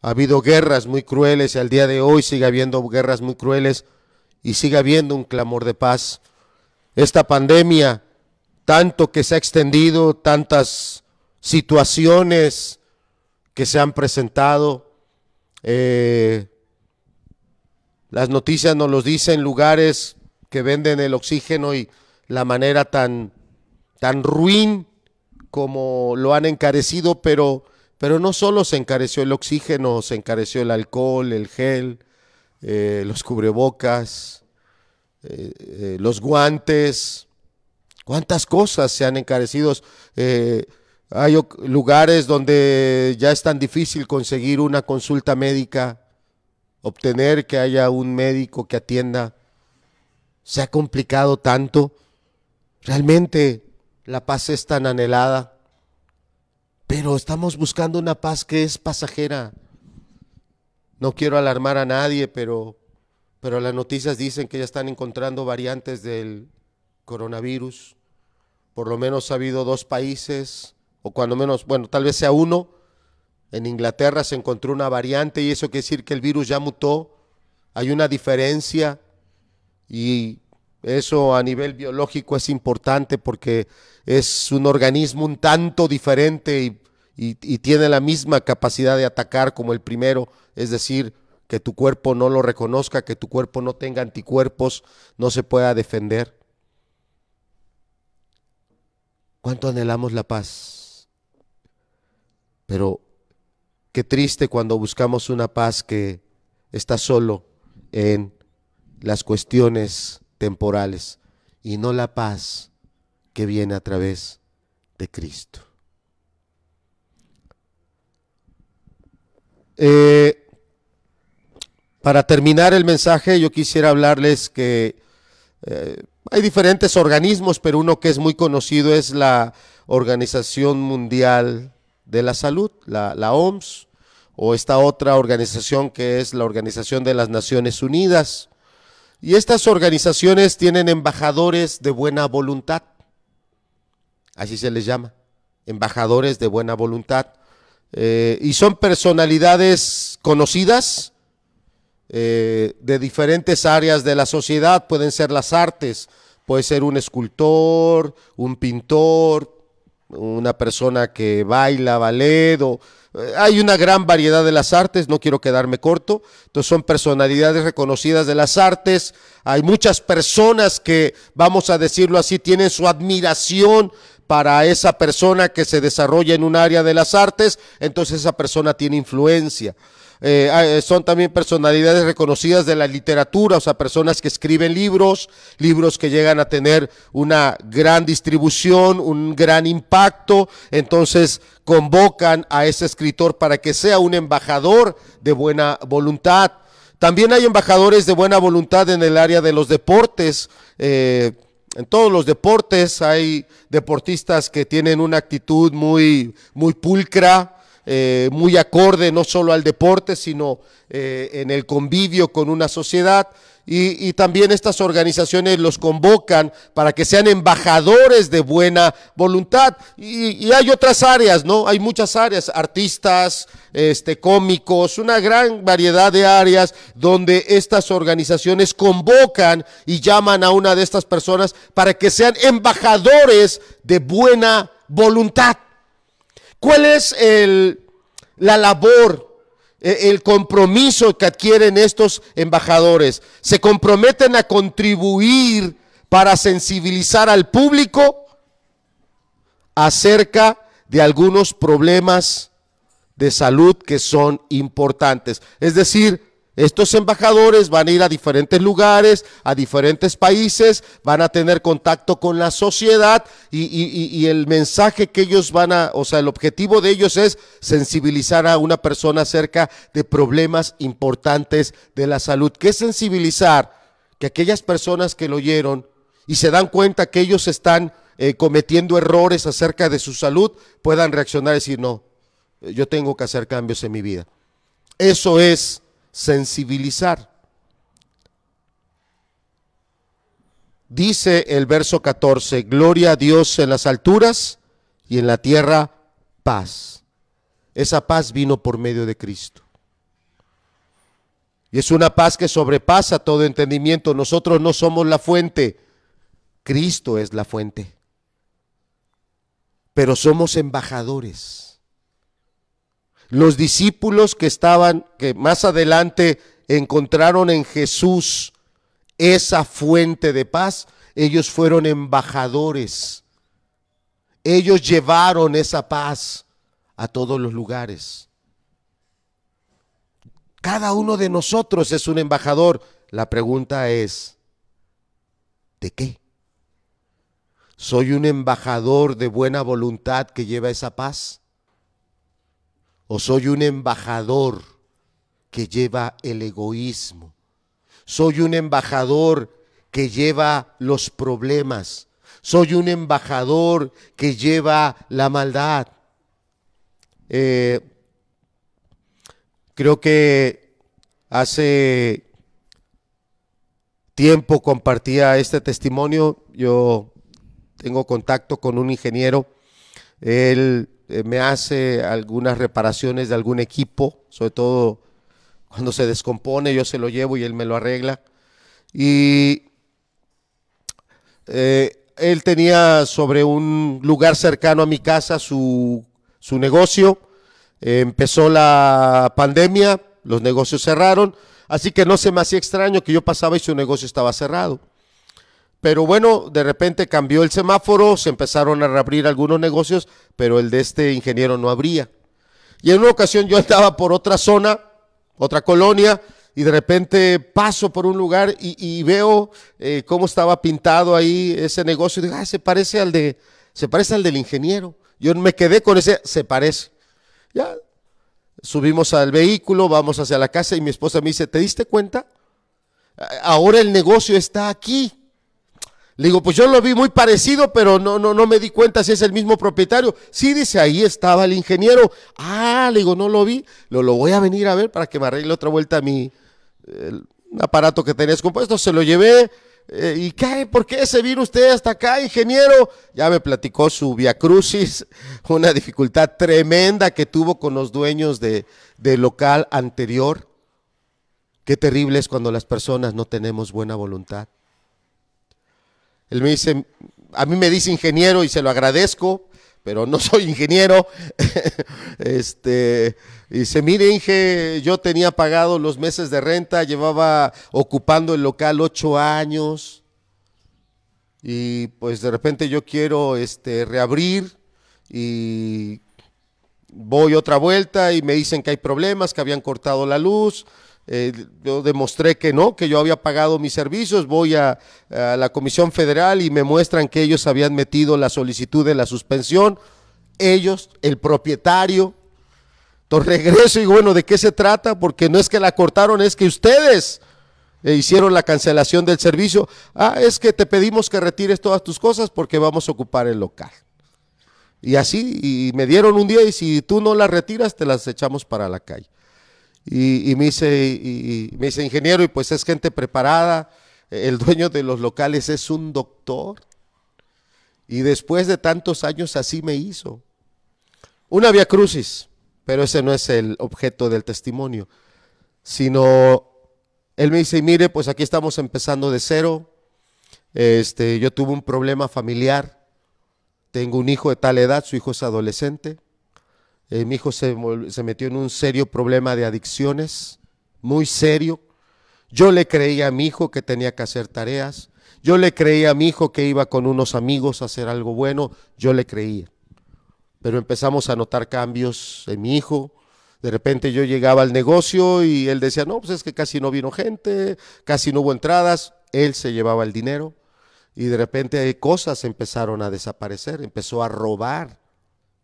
Ha habido guerras muy crueles y al día de hoy sigue habiendo guerras muy crueles y sigue habiendo un clamor de paz. Esta pandemia, tanto que se ha extendido, tantas situaciones que se han presentado, eh, las noticias nos los dicen, lugares que venden el oxígeno y la manera tan, tan ruin como lo han encarecido, pero, pero no solo se encareció el oxígeno, se encareció el alcohol, el gel, eh, los cubrebocas, eh, los guantes, cuántas cosas se han encarecido. Hay lugares donde ya es tan difícil conseguir una consulta médica, obtener que haya un médico que atienda. Se ha complicado tanto. Realmente la paz es tan anhelada, pero estamos buscando una paz que es pasajera. No quiero alarmar a nadie, pero, pero las noticias dicen que ya están encontrando variantes del coronavirus. Por lo menos ha habido dos países, o cuando menos, bueno, tal vez sea uno. En Inglaterra se encontró una variante y eso quiere decir que el virus ya mutó. Hay una diferencia y eso a nivel biológico es importante porque es un organismo un tanto diferente y, tiene la misma capacidad de atacar como el primero, es decir, que tu cuerpo no lo reconozca, que tu cuerpo no tenga anticuerpos, no se pueda defender. ¿Cuánto anhelamos la paz? Pero qué triste cuando buscamos una paz que está solo en las cuestiones temporales y no la paz que viene a través de Cristo. Eh, para terminar el mensaje, yo quisiera hablarles que eh, hay diferentes organismos, pero uno que es muy conocido es la Organización Mundial de la Salud, la, OMS, o esta otra organización que es la Organización de las Naciones Unidas. Y estas organizaciones tienen embajadores de buena voluntad. Así se les llama, embajadores de buena voluntad. Eh, y son personalidades conocidas eh, de diferentes áreas de la sociedad. Pueden ser las artes, puede ser un escultor, un pintor, una persona que baila ballet eh, hay una gran variedad de las artes, no quiero quedarme corto. Entonces son personalidades reconocidas de las artes. Hay muchas personas que, vamos a decirlo así, tienen su admiración para esa persona que se desarrolla en un área de las artes, entonces esa persona tiene influencia. Eh, eh, son también personalidades reconocidas de la literatura, o sea, personas que escriben libros, libros que llegan a tener una gran distribución, un gran impacto, entonces convocan a ese escritor para que sea un embajador de buena voluntad. También hay embajadores de buena voluntad en el área de los deportes. Eh, en todos los deportes hay deportistas que tienen una actitud muy, muy pulcra, eh, muy acorde no solo al deporte, sino eh, en el convivio con una sociedad. y, también estas organizaciones los convocan para que sean embajadores de buena voluntad. Y, hay otras áreas, ¿no? Hay muchas áreas, artistas, este, cómicos, una gran variedad de áreas donde estas organizaciones convocan y llaman a una de estas personas para que sean embajadores de buena voluntad. ¿Cuál es el, la labor e, el compromiso que adquieren estos embajadores. Se comprometen a contribuir para sensibilizar al público acerca de algunos problemas de salud que son importantes. Es decir, estos embajadores van a ir a diferentes lugares, a diferentes países, van a tener contacto con la sociedad y, el mensaje que ellos van a, o sea, el objetivo de ellos es sensibilizar a una persona acerca de problemas importantes de la salud. ¿Qué es sensibilizar? Que aquellas personas que lo oyeron y se dan cuenta que ellos están eh, cometiendo errores acerca de su salud puedan reaccionar y decir, no, yo tengo que hacer cambios en mi vida. Eso es sensibilizar. Dice el verso 14, gloria a Dios en las alturas y en la tierra paz. Esa paz vino por medio de Cristo. Y es una paz que sobrepasa todo entendimiento. Nosotros no somos la fuente, Cristo es la fuente. Pero somos embajadores los discípulos que estaban, que más adelante encontraron en Jesús esa fuente de paz, ellos fueron embajadores. Ellos llevaron esa paz a todos los lugares. Cada uno de nosotros es un embajador. La pregunta es, ¿de qué? ¿Soy un embajador de buena voluntad que lleva esa paz? O soy un embajador que lleva el egoísmo. Soy un embajador que lleva los problemas. Soy un embajador que lleva la maldad. Eh, creo que hace tiempo compartía este testimonio. Yo tengo contacto con un ingeniero. Él eh, me hace algunas reparaciones de algún equipo, sobre todo cuando se descompone, yo se lo llevo y él me lo arregla. Y eh, él tenía sobre un lugar cercano a mi casa su, su negocio. empezó la pandemia, los negocios cerraron, así que no se me hacía extraño que yo pasaba y su negocio estaba cerrado. Pero bueno, de repente cambió el semáforo, se empezaron a reabrir algunos negocios, pero el de este ingeniero no abría. Y en una ocasión yo estaba por otra zona, otra colonia, y de repente paso por un lugar y, veo eh, cómo estaba pintado ahí ese negocio. Digo, ah, se parece al de, se parece al del ingeniero. Yo me quedé con ese, se parece. Ya subimos al vehículo, vamos hacia la casa y mi esposa me dice, ¿te diste cuenta? Ahora el negocio está aquí. Le digo, pues yo lo vi muy parecido, pero no, no, no me di cuenta si es el mismo propietario. Sí, dice, ahí estaba el ingeniero. Ah, le digo, no lo vi. Lo, lo voy a venir a ver para que me arregle otra vuelta a mi aparato que tenías compuesto. Se lo llevé. Eh, ¿Y qué? ¿Por qué se vino usted hasta acá, ingeniero? Ya me platicó su via crucis, una dificultad tremenda que tuvo con los dueños de, del local anterior. Qué terrible es cuando las personas no tenemos buena voluntad. Él me dice, a mí me dice ingeniero y se lo agradezco, pero no soy ingeniero. este, dice, mire Inge, yo tenía pagado los meses de renta, llevaba ocupando el local ocho años y pues de repente yo quiero este, reabrir y voy otra vuelta y me dicen que hay problemas, que habían cortado la luz, eh, yo demostré que no, que yo había pagado mis servicios, voy a, la Comisión Federal y me muestran que ellos habían metido la solicitud de la suspensión, ellos, el propietario. Entonces regreso y bueno, ¿de qué se trata? Porque no es que la cortaron, es que ustedes eh, hicieron la cancelación del servicio. Ah, es que te pedimos que retires todas tus cosas porque vamos a ocupar el local. Y así, y me dieron un día y si tú no las retiras, te las echamos para la calle. Y, me, dice, y, me dice, ingeniero, y pues es gente preparada, el dueño de los locales es un doctor. Y después de tantos años así me hizo. Una vía crucis, pero ese no es el objeto del testimonio, sino él me dice, mire, pues aquí estamos empezando de cero. Este, yo tuve un problema familiar. Tengo un hijo de tal edad, su hijo es adolescente. Eh, mi hijo se, se metió en un serio problema de adicciones, muy serio. Yo le creía a mi hijo que tenía que hacer tareas. Yo le creía a mi hijo que iba con unos amigos a hacer algo bueno. Yo le creía. Pero empezamos a notar cambios en mi hijo. De repente yo llegaba al negocio y él decía, no, pues es que casi no vino gente, casi no hubo entradas. Él se llevaba el dinero y de repente cosas empezaron a desaparecer. Empezó a robar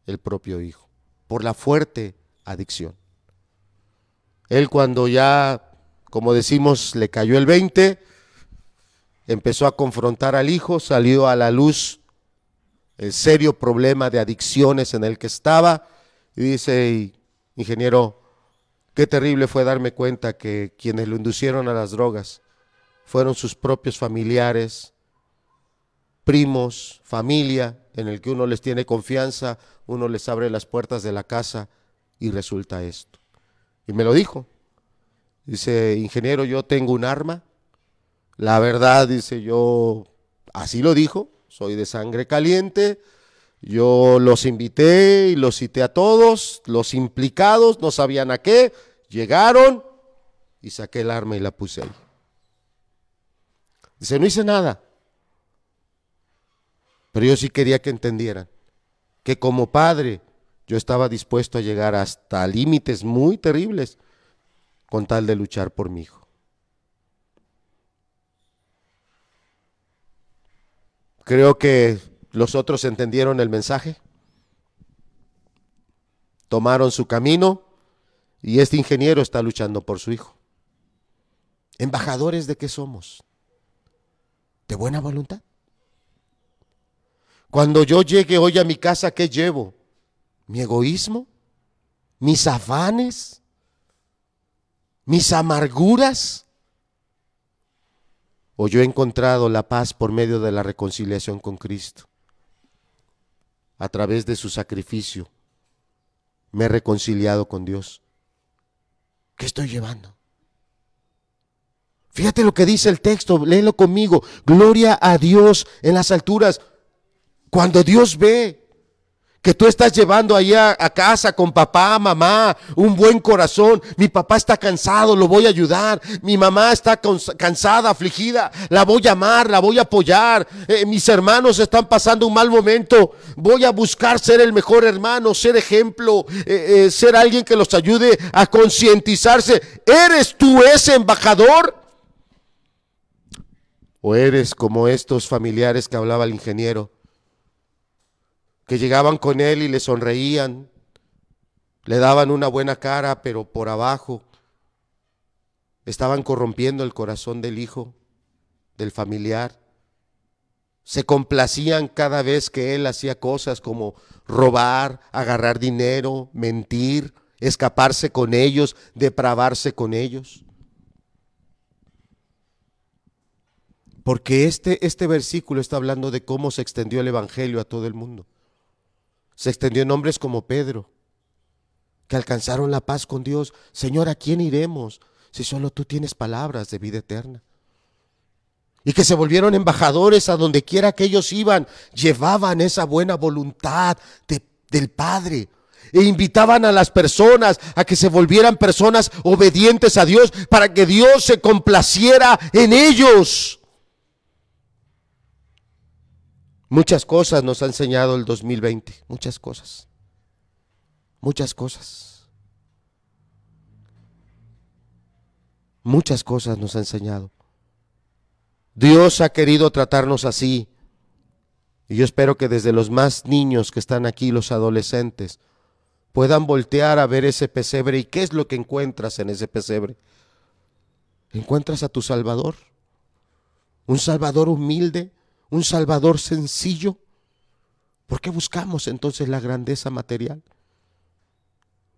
el propio hijo por la fuerte adicción. Él cuando ya, como decimos, le cayó el 20, empezó a confrontar al hijo, salió a la luz el serio problema de adicciones en el que estaba y dice, ingeniero, qué terrible fue darme cuenta que quienes lo inducieron a las drogas fueron sus propios familiares, primos, familia, en el que uno les tiene confianza, uno les abre las puertas de la casa y resulta esto. Y me lo dijo. Dice, ingeniero, yo tengo un arma. La verdad, dice, yo, así lo dijo, soy de sangre caliente. Yo los invité y los cité a todos, los implicados, no sabían a qué, llegaron y saqué el arma y la puse ahí. Dice, no hice nada. Pero yo sí quería que entendieran que como padre yo estaba dispuesto a llegar hasta límites muy terribles con tal de luchar por mi hijo. Creo que los otros entendieron el mensaje, tomaron su camino y este ingeniero está luchando por su hijo. ¿Embajadores de qué somos? ¿De buena voluntad? Cuando yo llegue hoy a mi casa, ¿qué llevo? ¿Mi egoísmo? ¿Mis afanes? ¿Mis amarguras? ¿O yo he encontrado la paz por medio de la reconciliación con Cristo? A través de su sacrificio me he reconciliado con Dios. ¿Qué estoy llevando? Fíjate lo que dice el texto, léelo conmigo. Gloria a Dios en las alturas. Cuando Dios ve que tú estás llevando allá a casa con papá, mamá, un buen corazón. Mi papá está cansado, lo voy a ayudar. Mi mamá está cansada, afligida, la voy a amar, la voy a apoyar. Eh, mis hermanos están pasando un mal momento. Voy a buscar ser el mejor hermano, ser ejemplo, eh, eh, ser alguien que los ayude a concientizarse. ¿Eres tú ese embajador? ¿O eres como estos familiares que hablaba el ingeniero? Que llegaban con él y le sonreían, le daban una buena cara, pero por abajo estaban corrompiendo el corazón del hijo, del familiar. Se complacían cada vez que él hacía cosas como robar, agarrar dinero, mentir, escaparse con ellos, depravarse con ellos. Porque este, este versículo está hablando de cómo se extendió el Evangelio a todo el mundo se extendió en hombres como Pedro, que alcanzaron la paz con Dios. Señor, ¿a quién iremos si solo tú tienes palabras de vida eterna? Y que se volvieron embajadores a donde quiera que ellos iban, llevaban esa buena voluntad del Padre e invitaban a las personas a que se volvieran personas obedientes a Dios para que Dios se complaciera en ellos. Muchas cosas nos ha enseñado el 2020, muchas cosas, muchas cosas. Muchas cosas nos ha enseñado. Dios ha querido tratarnos así. Y yo espero que desde los más niños que están aquí, los adolescentes, puedan voltear a ver ese pesebre. ¿Y qué es lo que encuentras en ese pesebre? Encuentras a tu Salvador. Un Salvador humilde, un Salvador sencillo, ¿por qué buscamos entonces la grandeza material?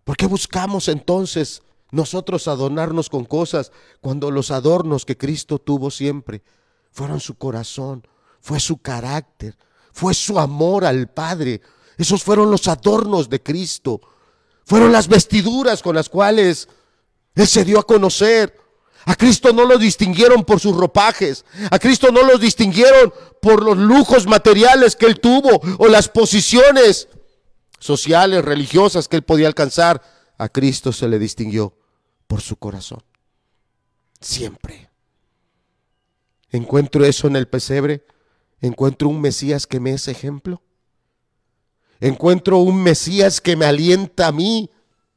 ¿Por qué buscamos entonces nosotros adornarnos con cosas cuando los adornos que Cristo tuvo siempre fueron su corazón, fue su carácter, fue su amor al Padre. Esos fueron los adornos de Cristo. Fueron las vestiduras con las cuales Él se dio a conocer. A Cristo no lo distinguieron por sus ropajes. A Cristo no lo distinguieron por los lujos materiales que Él tuvo o las posiciones sociales, religiosas que Él podía alcanzar. A Cristo se le distinguió por su corazón. Siempre. Encuentro eso en el pesebre. Encuentro un Mesías que me es ejemplo. Encuentro un Mesías que me alienta a mí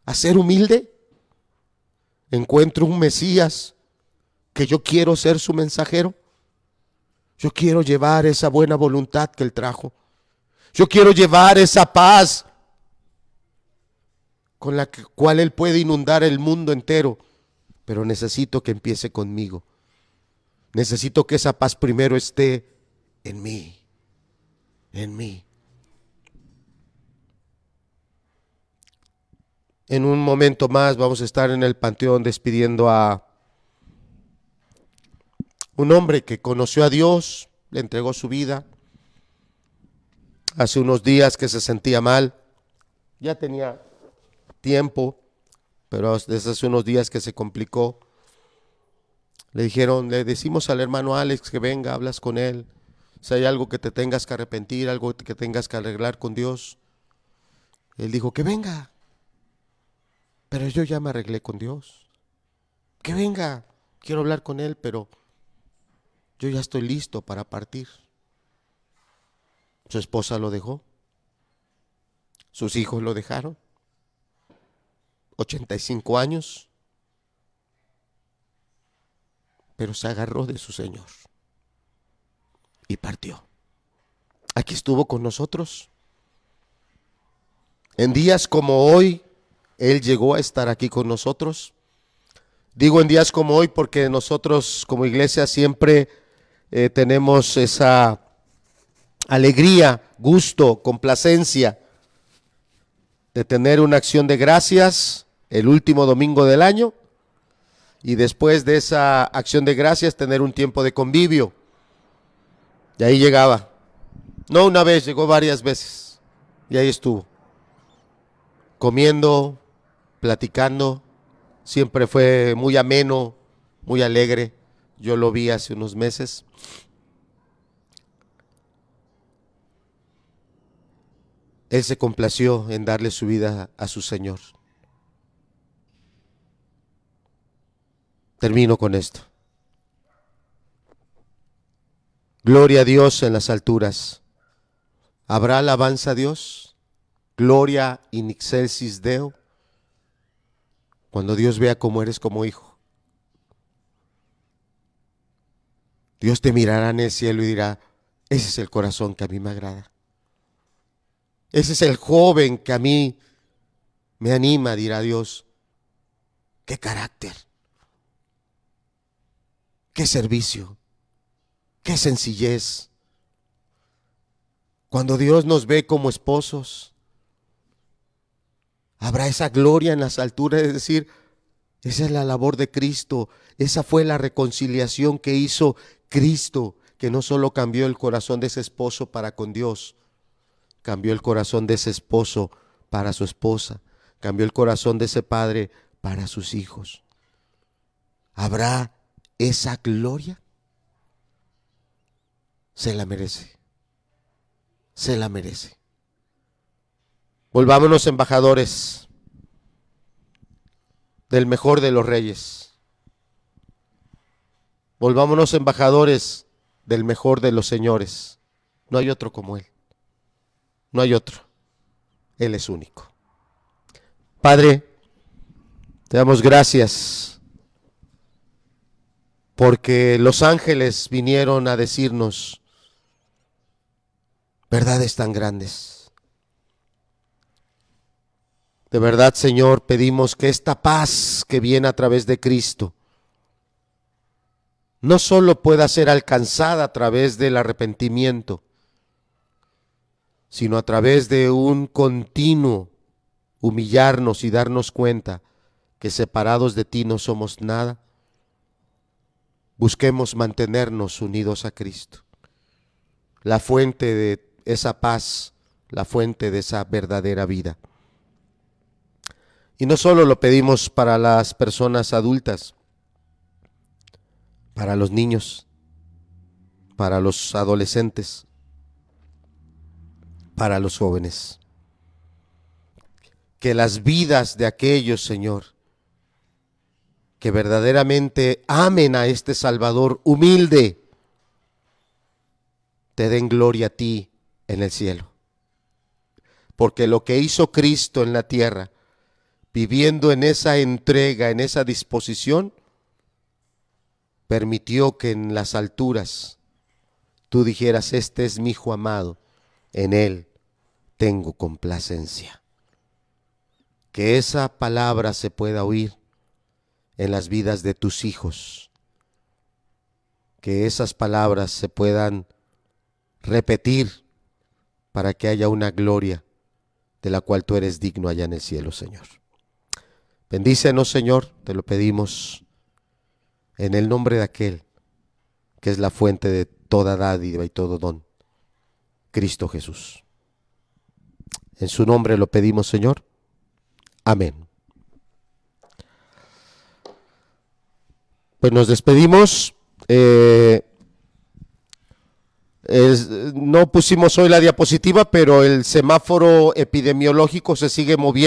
a ser humilde. Encuentro un Mesías que yo quiero ser su mensajero. Yo quiero llevar esa buena voluntad que Él trajo. Yo quiero llevar esa paz con la cual Él puede inundar el mundo entero. Pero necesito que empiece conmigo. Necesito que esa paz primero esté en mí. En mí. En un momento más vamos a estar en el panteón despidiendo a un hombre que conoció a Dios, le entregó su vida. Hace unos días que se sentía mal, ya tenía tiempo, pero desde hace unos días que se complicó. Le dijeron, le decimos al hermano Alex que venga, hablas con él. Si hay algo que te tengas que arrepentir, algo que tengas que arreglar con Dios. Él dijo, que venga. Pero yo ya me arreglé con Dios. Que venga, quiero hablar con Él, pero yo ya estoy listo para partir. Su esposa lo dejó. Sus hijos lo dejaron. 85 años. Pero se agarró de su Señor. Y partió. Aquí estuvo con nosotros. En días como hoy, él llegó a estar aquí con nosotros. Digo en días como hoy porque nosotros como iglesia siempre eh, tenemos esa alegría, gusto, complacencia de tener una acción de gracias el último domingo del año y después de esa acción de gracias tener un tiempo de convivio. Y ahí llegaba. No una vez, llegó varias veces. Y ahí estuvo. Comiendo, platicando. Siempre fue muy ameno, muy alegre. Yo lo vi hace unos meses. Él se complació en darle su vida a su Señor. Termino con esto. Gloria a Dios en las alturas. ¿Habrá alabanza a Dios? Gloria in excelsis Deo. Cuando Dios vea cómo eres como hijo. Dios te mirará en el cielo y dirá, ese es el corazón que a mí me agrada. Ese es el joven que a mí me anima, dirá Dios. Qué carácter. Qué servicio. Qué sencillez. Cuando Dios nos ve como esposos, habrá esa gloria en las alturas, es decir, esa es la labor de Cristo, esa fue la reconciliación que hizo Cristo, que no solo cambió el corazón de ese esposo para con Dios, cambió el corazón de ese esposo para su esposa, cambió el corazón de ese padre para sus hijos. ¿Habrá esa gloria? Se la merece, se la merece. Volvámonos embajadores del mejor de los reyes. Volvámonos embajadores del mejor de los señores. No hay otro como Él. No hay otro. Él es único. Padre, te damos gracias porque los ángeles vinieron a decirnos verdades tan grandes de verdad, Señor, pedimos que esta paz que viene a través de Cristo no solo pueda ser alcanzada a través del arrepentimiento, sino a través de un continuo humillarnos y darnos cuenta que separados de ti no somos nada, busquemos mantenernos unidos a Cristo, la fuente de esa paz, la fuente de esa verdadera vida. Y no solo lo pedimos para las personas adultas, para los niños, para los adolescentes, para los jóvenes. Que las vidas de aquellos, Señor, que verdaderamente amen a este Salvador humilde, te den gloria a ti en el cielo. Porque lo que hizo Cristo en la tierra, viviendo en esa entrega, en esa disposición, permitió que en las alturas tú dijeras, este es mi hijo amado, en él tengo complacencia. Que esa palabra se pueda oír en las vidas de tus hijos. Que esas palabras se puedan repetir para que haya una gloria de la cual tú eres digno allá en el cielo, Señor. Bendícenos, Señor, te lo pedimos en el nombre de aquel que es la fuente de toda dádiva y todo don, Cristo Jesús. En su nombre lo pedimos, Señor. Amén. Pues nos despedimos. Eh, no pusimos hoy la diapositiva, pero el semáforo epidemiológico se sigue moviendo.